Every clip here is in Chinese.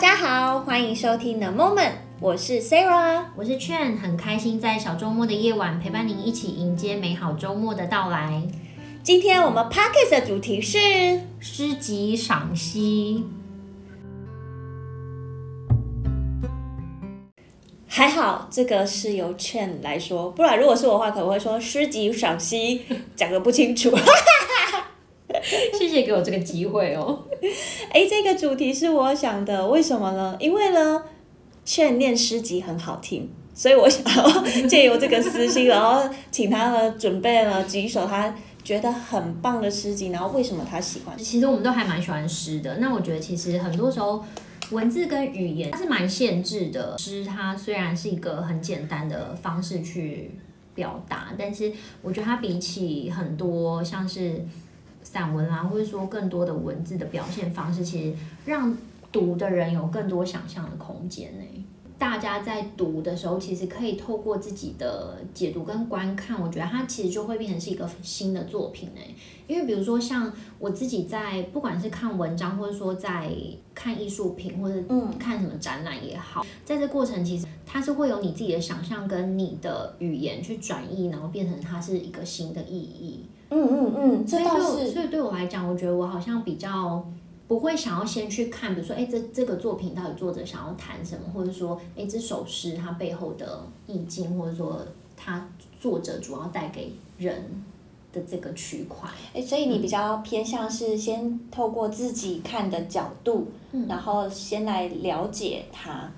家好，欢迎收听 The Moment，我是 Sarah，我是 Chen，很开心在小周末的夜晚陪伴您一起迎接美好周末的到来。今天我们 Podcast 的主题是诗集赏析。还好这个是由 Chen 来说，不然如果是我的话，可能会说诗集赏析讲的不清楚。谢谢给我这个机会哦。哎，这个主题是我想的，为什么呢？因为呢劝念诗集很好听，所以我想要借由这个私心，然后请他呢准备了几首他觉得很棒的诗集，然后为什么他喜欢？其实我们都还蛮喜欢诗的。那我觉得其实很多时候文字跟语言它是蛮限制的。诗它虽然是一个很简单的方式去表达，但是我觉得它比起很多像是。散文啊，或者说更多的文字的表现方式，其实让读的人有更多想象的空间呢。大家在读的时候，其实可以透过自己的解读跟观看，我觉得它其实就会变成是一个新的作品呢。因为比如说像我自己在不管是看文章，或者说在看艺术品，或者看什么展览也好，在这过程其实它是会有你自己的想象跟你的语言去转译，然后变成它是一个新的意义。嗯嗯嗯，这倒是。所以对我来讲，我觉得我好像比较不会想要先去看，比如说，哎，这这个作品到底作者想要谈什么，或者说，哎，这首诗它背后的意境，或者说它作者主要带给人的这个区块。哎，所以你比较偏向是先透过自己看的角度，嗯，然后先来了解它，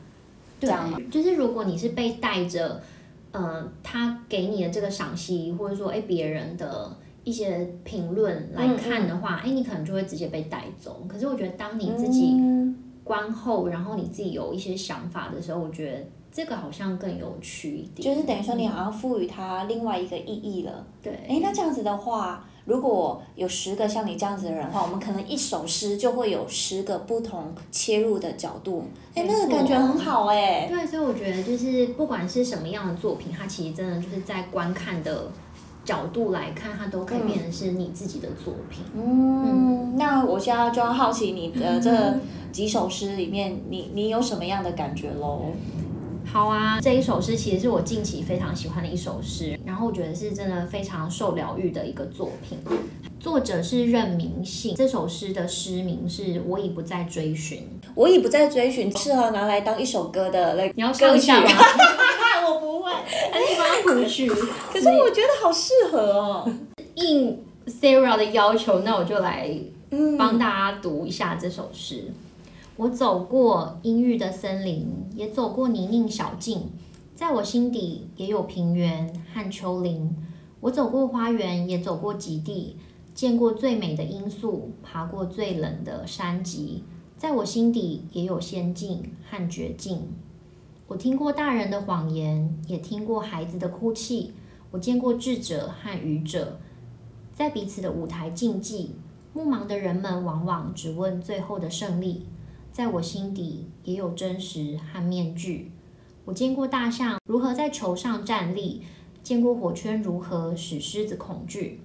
这样吗？就是如果你是被带着，嗯、呃，他给你的这个赏析，或者说，哎，别人的。一些评论来看的话，哎、嗯嗯，你可能就会直接被带走。可是我觉得，当你自己观后、嗯，然后你自己有一些想法的时候，我觉得这个好像更有趣一点。就是等于说，你好像赋予它另外一个意义了。对。哎，那这样子的话，如果有十个像你这样子的人的话，我们可能一首诗就会有十个不同切入的角度。哎，那个感觉很好哎。对，所以我觉得就是不管是什么样的作品，它其实真的就是在观看的。角度来看，它都可以变成是你自己的作品。嗯，嗯，那我现在就要好奇你的这几首诗里面，你你有什么样的感觉喽？好啊，这一首诗其实是我近期非常喜欢的一首诗，然后我觉得是真的非常受疗愈的一个作品。作者是任明信，这首诗的诗名是我已不再追寻。我已不再追寻，适合拿来当一首歌的那个。你要唱一下吗？还是帮他谱曲。可是我觉得好适合哦。应 Sarah 的要求，那我就来帮大家读一下这首诗。嗯、我走过阴郁的森林，也走过泥泞小径，在我心底也有平原和丘陵。我走过花园，也走过极地，见过最美的罂粟，爬过最冷的山脊。在我心底也有仙境和绝境。我听过大人的谎言，也听过孩子的哭泣。我见过智者和愚者，在彼此的舞台竞技。目盲的人们往往只问最后的胜利。在我心底也有真实和面具。我见过大象如何在球上站立，见过火圈如何使狮子恐惧。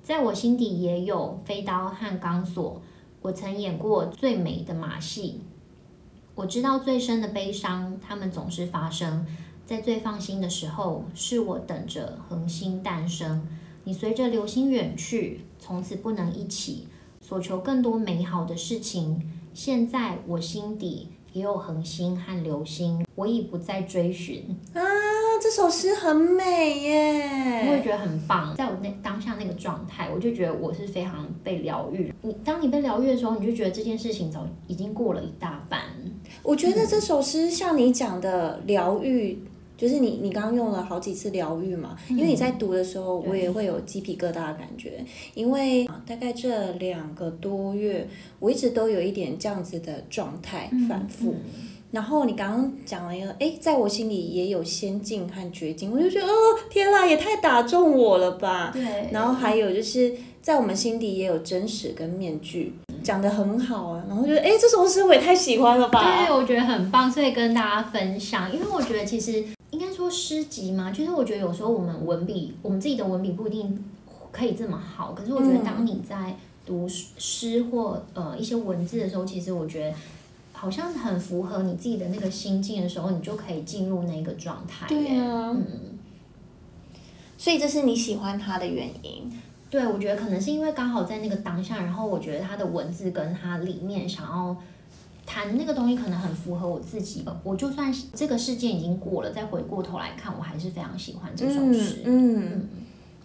在我心底也有飞刀和钢索。我曾演过最美的马戏。我知道最深的悲伤，他们总是发生在最放心的时候。是我等着恒星诞生，你随着流星远去，从此不能一起，所求更多美好的事情。现在我心底也有恒星和流星，我已不再追寻。这首诗很美耶，我也觉得很棒。在我那当下那个状态，我就觉得我是非常被疗愈。你当你被疗愈的时候，你就觉得这件事情早已经过了一大半。我觉得这首诗像你讲的疗愈，就是你你刚刚用了好几次疗愈嘛，因为你在读的时候，我也会有鸡皮疙瘩的感觉，因为大概这两个多月，我一直都有一点这样子的状态反复。然后你刚刚讲了一个，哎，在我心里也有仙境和绝境，我就觉得，哦，天啦，也太打中我了吧。对。然后还有就是在我们心底也有真实跟面具，讲得很好啊。然后觉得，哎，这首诗我也太喜欢了吧。对，我觉得很棒，所以跟大家分享。因为我觉得其实应该说诗集嘛，就是我觉得有时候我们文笔，我们自己的文笔不一定可以这么好。可是我觉得当你在读诗或呃一些文字的时候，其实我觉得。好像很符合你自己的那个心境的时候，你就可以进入那个状态。对啊，嗯，所以这是你喜欢他的原因。对，我觉得可能是因为刚好在那个当下，然后我觉得他的文字跟他里面想要谈那个东西，可能很符合我自己。我就算是这个事件已经过了，再回过头来看，我还是非常喜欢这首诗。嗯，嗯，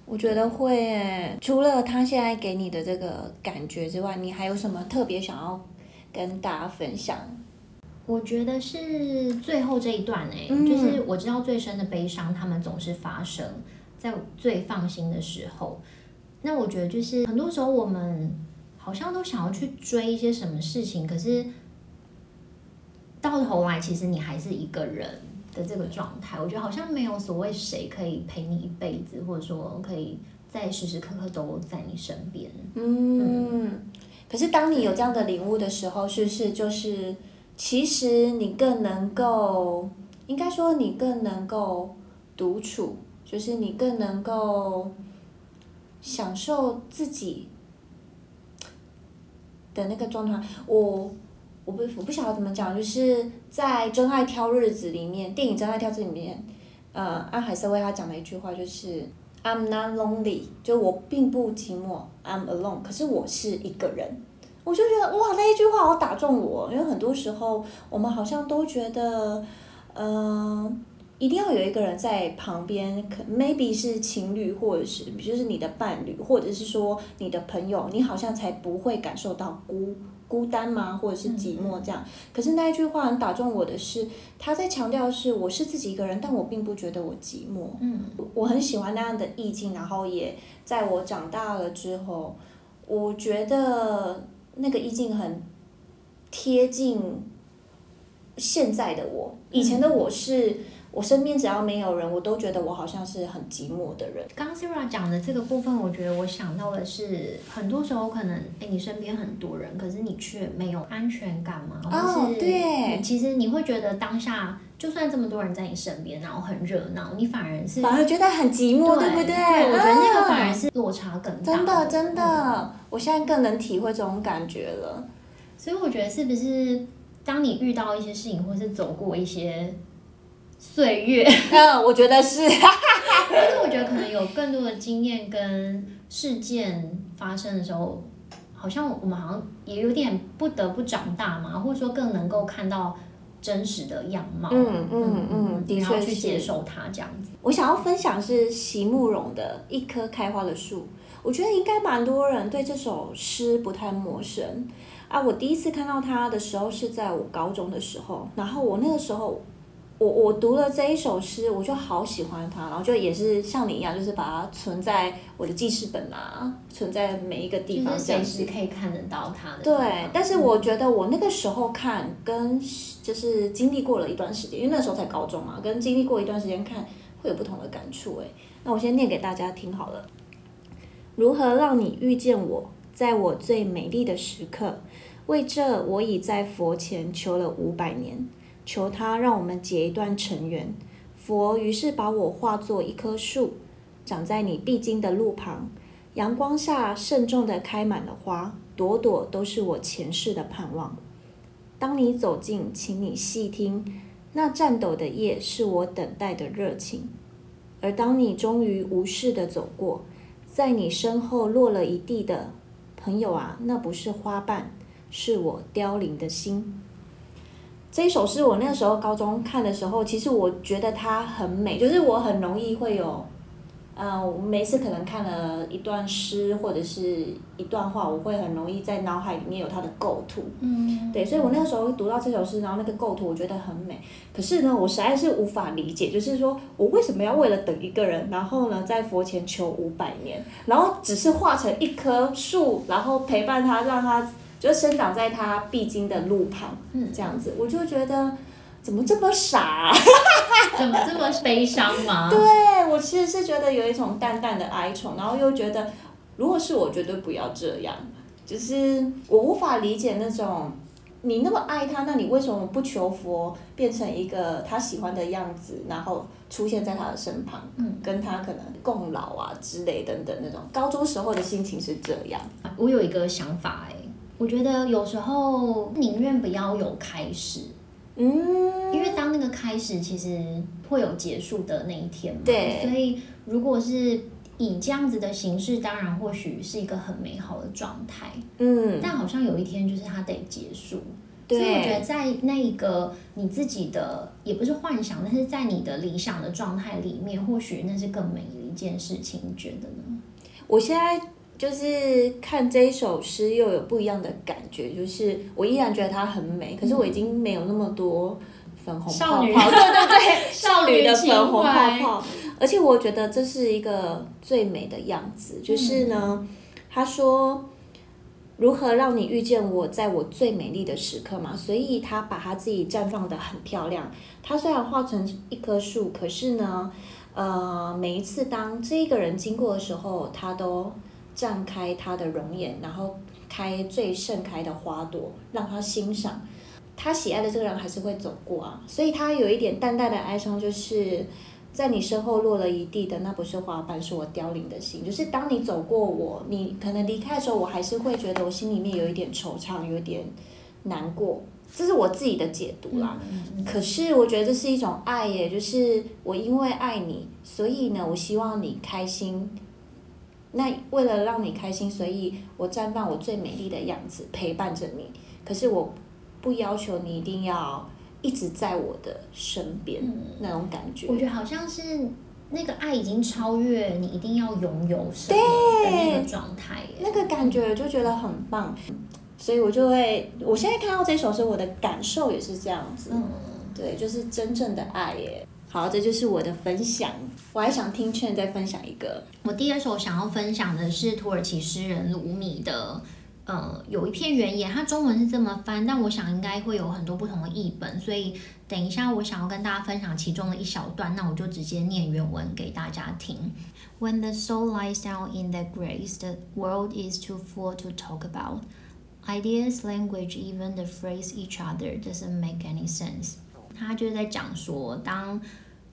我觉得会诶。除了他现在给你的这个感觉之外，你还有什么特别想要跟大家分享？我觉得是最后这一段诶，嗯，就是我知道最深的悲伤，他们总是发生在最放心的时候。那我觉得就是很多时候我们好像都想要去追一些什么事情，可是到头来其实你还是一个人的这个状态。我觉得好像没有所谓谁可以陪你一辈子，或者说可以在时时刻刻都在你身边。嗯，嗯，可是当你有这样的领悟的时候，是不是就是其实你更能够，应该说你更能够独处，就是你更能够。享受自己的那个状态，我我不我不晓得怎么讲，就是在《真爱挑日子》里面，电影《真爱挑日子》里面，呃，安海瑟薇他讲的一句话就是 "I'm not lonely"，就我并不寂寞，I'm alone，可是我是一个人，我就觉得哇，那一句话好打中我，因为很多时候我们好像都觉得，嗯、一定要有一个人在旁边，可 maybe 是情侣，或者是就是你的伴侣，或者是说你的朋友，你好像才不会感受到孤孤单吗？或者是寂寞这样？嗯、可是那一句话很打中我的是，他在强调是我是自己一个人，但我并不觉得我寂寞。嗯，我很喜欢那样的意境，然后也在我长大了之后，我觉得那个意境很贴近现在的我。以前的我是。嗯我身边只要没有人，我都觉得我好像是很寂寞的人。刚刚 Sara 讲的这个部分，我觉得我想到的是，很多时候可能，哎，你身边很多人，可是你却没有安全感嘛？哦，对。其实你会觉得当下，就算这么多人在你身边，然后很热闹，你反而是反而觉得很寂寞，对，对不对？对，我觉得那个反而是落差更大。真的，真的，嗯，我现在更能体会这种感觉了。所以我觉得，是不是当你遇到一些事情，或是走过一些。岁月，嗯，我觉得是，但是我觉得可能有更多的经验跟事件发生的时候，好像我们好像也有点不得不长大嘛，或者说更能够看到真实的样貌，嗯嗯嗯，然后去接受它这样子。我想要分享是席慕容的一棵开花的树，我觉得应该蛮多人对这首诗不太陌生啊。我第一次看到它的时候是在我高中的时候，然后我那个时候。我我读了这一首诗，我就好喜欢它，然后就也是像你一样，就是把它存在我的记事本啊，存在每一个地方，随时可以看得到它的。对，但是我觉得我那个时候看，跟就是经历过了一段时间，因为那时候才高中嘛，跟经历过一段时间看会有不同的感触。哎，那我先念给大家听好了。如何让你遇见我，在我最美丽的时刻？为这，我已在佛前求了五百年。求他让我们结一段尘缘。佛于是把我化作一棵树，长在你必经的路旁。阳光下慎重地开满了花，朵朵都是我前世的盼望。当你走近，请你细听，那颤抖的叶是我等待的热情。而当你终于无视地走过，在你身后落了一地的朋友啊，那不是花瓣，是我凋零的心。这一首诗我那个时候高中看的时候，其实我觉得它很美，就是我很容易会有，呃，我每次可能看了一段诗或者是一段话，我会很容易在脑海里面有它的构图。嗯。对，所以我那个时候读到这首诗，然后那个构图我觉得很美。可是呢，我实在是无法理解，就是说我为什么要为了等一个人，然后呢在佛前求五百年，然后只是化成一棵树，然后陪伴他，让他。就生长在他必经的路旁，嗯，这样子，我就觉得怎么这么傻啊？怎么这么悲伤吗？对，我其实是觉得有一种淡淡的哀愁，然后又觉得，如果是我，绝对不要这样。就是我无法理解那种你那么爱他，那你为什么不求佛变成一个他喜欢的样子，然后出现在他的身旁，嗯，跟他可能共老啊之类等等那种。高中时候的心情是这样。我有一个想法，哎。我觉得有时候宁愿不要有开始，嗯，因为当那个开始其实会有结束的那一天嘛。对，所以如果是以这样子的形式，当然或许是一个很美好的状态，嗯，但好像有一天就是它得结束。所以我觉得在那一个你自己的也不是幻想，但是在你的理想的状态里面，或许那是更美的一件事情，你觉得呢？我现在就是看这一首诗，又有不一样的感觉，就是我依然觉得它很美，可是我已经没有那么多粉红泡泡，少女对对 对，少女的粉红泡泡，而且我觉得这是一个最美的样子，就是呢，他说。如何让你遇见我，在我最美丽的时刻嘛？所以他把他自己绽放的很漂亮。他虽然画成一棵树，可是呢，呃，每一次当这一个人经过的时候，他都绽开他的容颜，然后开最盛开的花朵，让他欣赏。他喜爱的这个人还是会走过啊，所以他有一点淡淡的哀伤，就是。在你身后落了一地的，那不是花瓣，是我凋零的心。就是当你走过我，你可能离开的时候，我还是会觉得我心里面有一点惆怅，有一点难过。这是我自己的解读啦。嗯、可是我觉得这是一种爱耶，就是我因为爱你，所以呢，我希望你开心。那为了让你开心，所以我绽放我最美丽的样子，陪伴着你。可是我不要求你一定要。一直在我的身边，嗯，那种感觉，我觉得好像是那个爱已经超越你一定要拥有什么的那个状态，那个感觉就觉得很棒，所以我就会，我现在看到这首诗，我的感受也是这样子，嗯，对，就是真正的爱耶。好，这就是我的分享，我还想听劝再分享一个，我第二首想要分享的是土耳其诗人鲁米的。呃，有一篇原野，它中文是这么翻，但我想应该会有很多不同的译本，所以等一下我想要跟大家分享其中的一小段，那我就直接念原文给大家听。When the soul lies down in the grace, the world is too full to talk about. Ideas, language, even the phrase each other doesn't make any sense. 他就是在讲说，当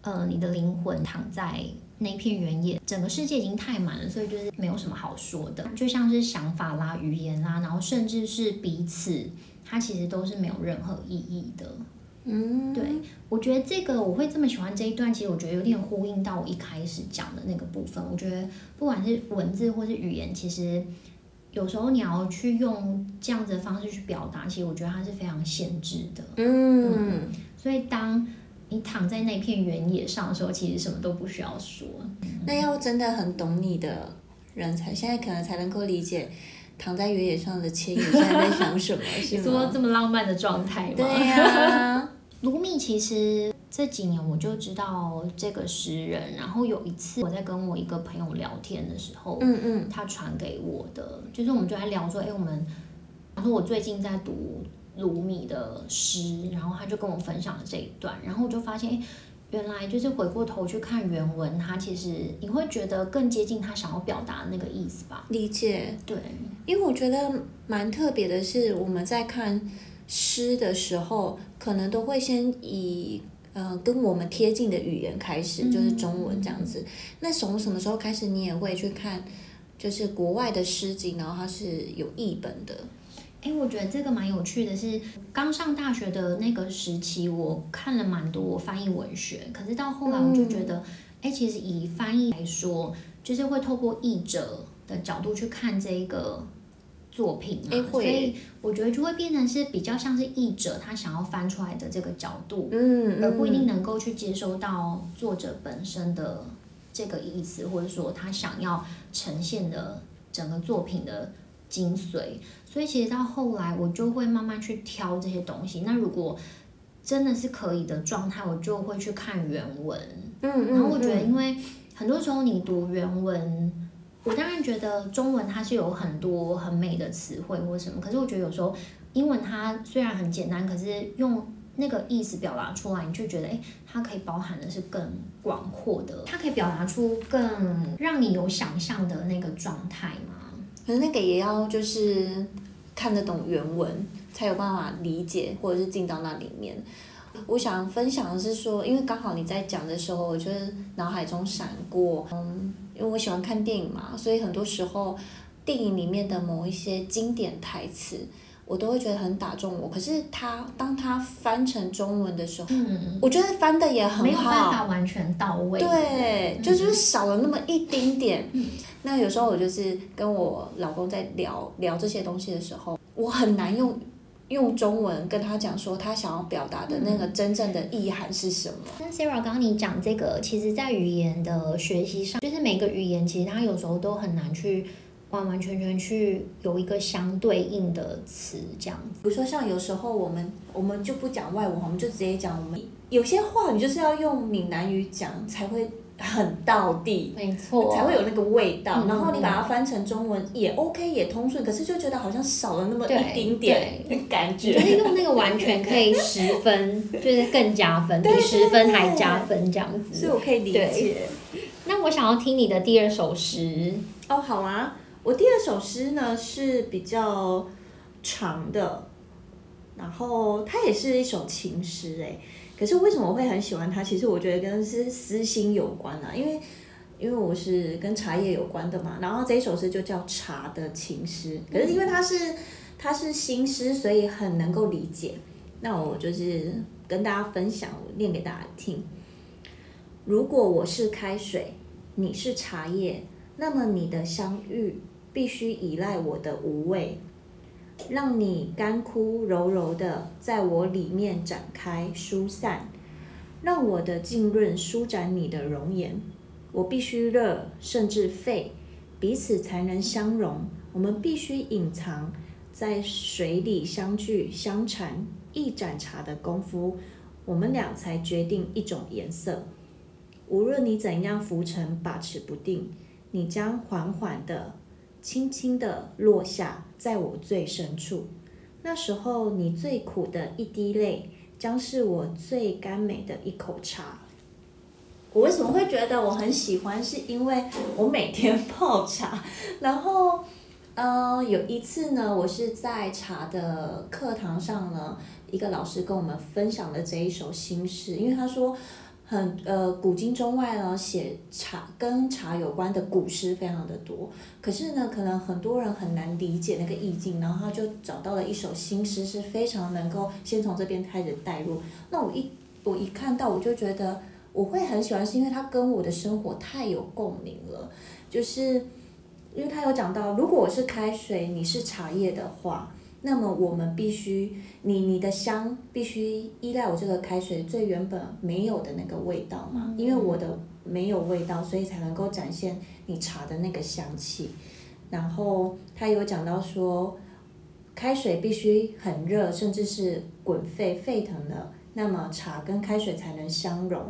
呃你的灵魂躺在。那片原野，整个世界已经太满了，所以就是没有什么好说的，就像是想法啦、语言啦，然后甚至是彼此，它其实都是没有任何意义的。嗯，对，我觉得这个我会这么喜欢这一段，其实我觉得有点呼应到我一开始讲的那个部分。我觉得不管是文字或是语言，其实有时候你要去用这样子的方式去表达，其实我觉得它是非常限制的。嗯，嗯，所以当。你躺在那片原野上的时候，其实什么都不需要说。那要真的很懂你的人才，现在可能才能够理解躺在原野上的千羽现在在想什么，是吗？说这么浪漫的状态吗？对呀、啊。卢米其实这几年我就知道这个诗人，然后有一次我在跟我一个朋友聊天的时候，嗯嗯，他传给我的，就是我们就在聊说，哎，我们，然后我最近在读。鲁米的诗，然后他就跟我分享了这一段，然后我就发现，原来就是回过头去看原文，他其实你会觉得更接近他想要表达的那个意思吧？理解，对，因为我觉得蛮特别的是，我们在看诗的时候，可能都会先以呃跟我们贴近的语言开始，就是中文这样子。嗯、那从什么时候开始，你也会去看，就是国外的诗集，然后它是有译本的？哎，我觉得这个蛮有趣的是，是刚上大学的那个时期，我看了蛮多翻译文学。可是到后来，我就觉得，哎、嗯，其实以翻译来说，就是会透过译者的角度去看这一个作品嘛。所以我觉得就会变成是比较像是译者他想要翻出来的这个角度，嗯，而不一定能够去接收到作者本身的这个意思，或者说他想要呈现的整个作品的精髓。所以其实到后来，我就会慢慢去挑这些东西。那如果真的是可以的状态，我就会去看原文。嗯，然后我觉得，因为很多时候你读原文，我当然觉得中文它是有很多很美的词汇或什么。可是我觉得有时候英文它虽然很简单，可是用那个意思表达出来，你就觉得，诶，它可以包含的是更广阔的，它可以表达出更让你有想象的那个状态嘛。可是那个也要就是看得懂原文，才有办法理解或者是进到那里面。我想分享的是说，因为刚好你在讲的时候，我就是脑海中闪过，嗯，因为我喜欢看电影嘛，所以很多时候电电影里面的某一些经典台词，我都会觉得很打中我。可是它当它翻成中文的时候，嗯、我觉得翻的也很好，没有办法完全到位。对，嗯、就是少了那么一丁点。嗯、那有时候我就是跟我老公在聊聊这些东西的时候，我很难用。用中文跟他讲说，他想要表达的那个真正的意涵是什么？那 Sarah 刚刚你讲这个，其实，在语言的学习上，就是每个语言其实它有时候都很难去完完全全去有一个相对应的词这样子。比如说，像有时候我们我们就不讲外文，我们就直接讲我们有些话，你就是要用闽南语讲才会。很道地，没错，才会有那个味道。嗯、然后你把它翻成中文也 OK，也通顺，可是就觉得好像少了那么一丁点感觉。就是用那个完全可以十分，就是更加分，比十分还加分这样子。所以我可以理解。那我想要听你的第二首诗哦，好啊，我第二首诗呢是比较长的，然后它也是一首情诗哎。可是为什么我会很喜欢它？其实我觉得跟是私心有关啊，因为因为我是跟茶叶有关的嘛。然后这一首诗就叫《茶的情诗》，可是因为它是它是新诗，所以很能够理解。那我就是跟大家分享，我念给大家听。如果我是开水，你是茶叶，那么你的相遇必须依赖我的无畏。让你干枯柔柔的在我里面展开疏散，让我的浸润舒展你的容颜。我必须热，甚至沸，彼此才能相融。我们必须隐藏在水里相聚相缠，一盏茶的功夫，我们俩才决定一种颜色。无论你怎样浮沉把持不定，你将缓缓的。轻轻地落下，在我最深处。那时候，你最苦的一滴泪，将是我最甘美的一口茶。我为什么会觉得我很喜欢？是因为我每天泡茶，然后，呃，有一次呢，我是在茶的课堂上呢，一个老师跟我们分享了这一首新诗，因为他说。很呃，古今中外呢，写茶跟茶有关的古诗非常的多。可是呢，可能很多人很难理解那个意境，然后他就找到了一首新诗，是非常能够先从这边开始带入。那我一我一看到，我就觉得我会很喜欢，是因为它跟我的生活太有共鸣了。就是因为他有讲到，如果我是开水，你是茶叶的话。那么我们必须，你你的香必须依赖我这个开水最原本没有的那个味道嘛，因为我的没有味道，所以才能够展现你茶的那个香气。然后他有讲到说，开水必须很热，甚至是滚沸沸腾的，那么茶跟开水才能相融，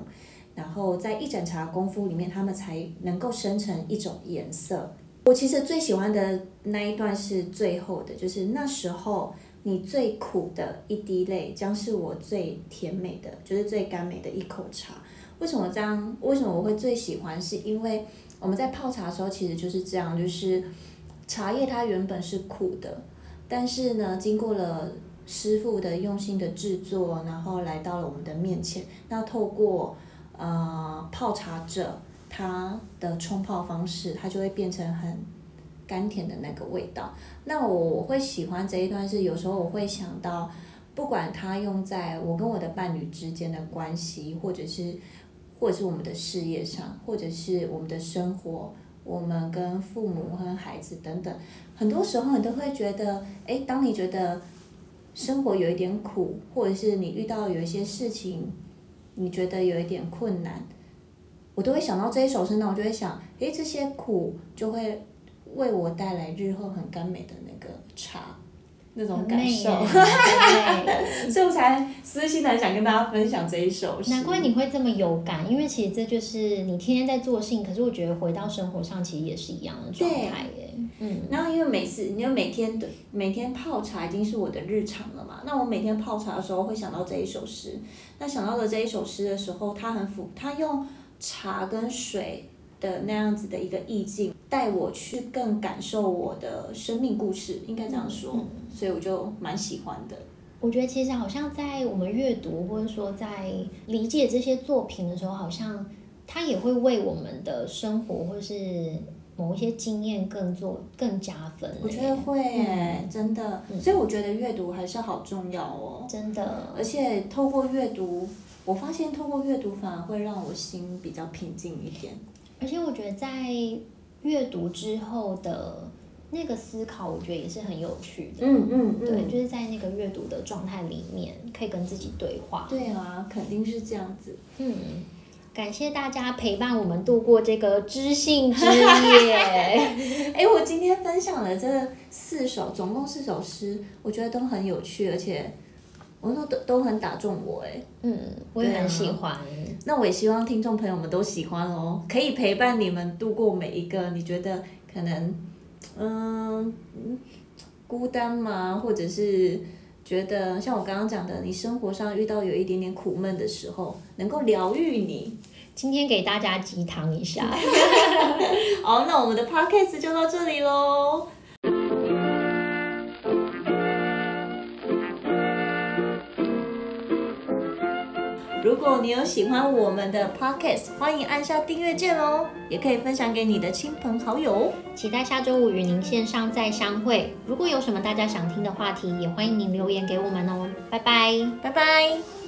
然后在一盏茶功夫里面，它们才能够生成一种颜色。我其实最喜欢的那一段是最后的，就是那时候你最苦的一滴泪，将是我最甜美的，就是最甘美的一口茶。为什么这样？为什么我会最喜欢？是因为我们在泡茶的时候，其实就是这样，就是茶叶它原本是苦的，但是呢，经过了师傅的用心的制作，然后来到了我们的面前，那透过呃泡茶者。它的冲泡方式，它就会变成很甘甜的那个味道。那我会喜欢这一段，是有时候我会想到，不管它用在我跟我的伴侣之间的关系，或者是或者是我们的事业上，或者是我们的生活，我们跟父母和孩子等等，很多时候你都会觉得，诶，当你觉得生活有一点苦，或者是你遇到有一些事情，你觉得有一点困难。我都会想到这一首诗，那我就会想，诶，这些苦就会为我带来日后很甘美的那个茶，那种感受，所以我才私心的想跟大家分享这一首诗。难怪你会这么有感，因为其实这就是你天天在做事情，可是我觉得回到生活上其实也是一样的状态耶。嗯，然后因为每次你为每天的每天泡茶已经是我的日常了嘛，那我每天泡茶的时候会想到这一首诗，那想到了这一首诗的时候，它很符，它用。茶跟水的那样子的一个意境，带我去更感受我的生命故事，应该这样说，所以我就蛮喜欢的。我觉得其实好像在我们阅读或者说在理解这些作品的时候，好像它也会为我们的生活或是某一些经验更做更加分。我觉得会哎，嗯、真的。所以我觉得阅读还是好重要哦。真的。而且透过阅读，我发现透过阅读反而会让我心比较平静一点。而且我觉得在阅读之后的那个思考，我觉得也是很有趣的。嗯嗯，嗯对，就是在那个阅读的状态里面，可以跟自己对话。对啊，肯定是这样子。嗯。感谢大家陪伴我们度过这个知性之夜。哎，我今天分享的这四首，总共四首诗，我觉得都很有趣，而且我都都很打中我。哎，嗯，我也很喜欢。啊，那我也希望听众朋友们都喜欢哦，可以陪伴你们度过每一个你觉得可能嗯孤单吗？或者是觉得像我刚刚讲的，你生活上遇到有一点点苦闷的时候，能够疗愈你。今天给大家鸡汤一下。好，那我们的 podcast 就到这里喽。果你有喜欢我们的 podcast，欢迎按下订阅键哦，也可以分享给你的亲朋好友。期待下周五与您线上再相会。如果有什么大家想听的话题，也欢迎您留言给我们哦。拜拜，拜拜。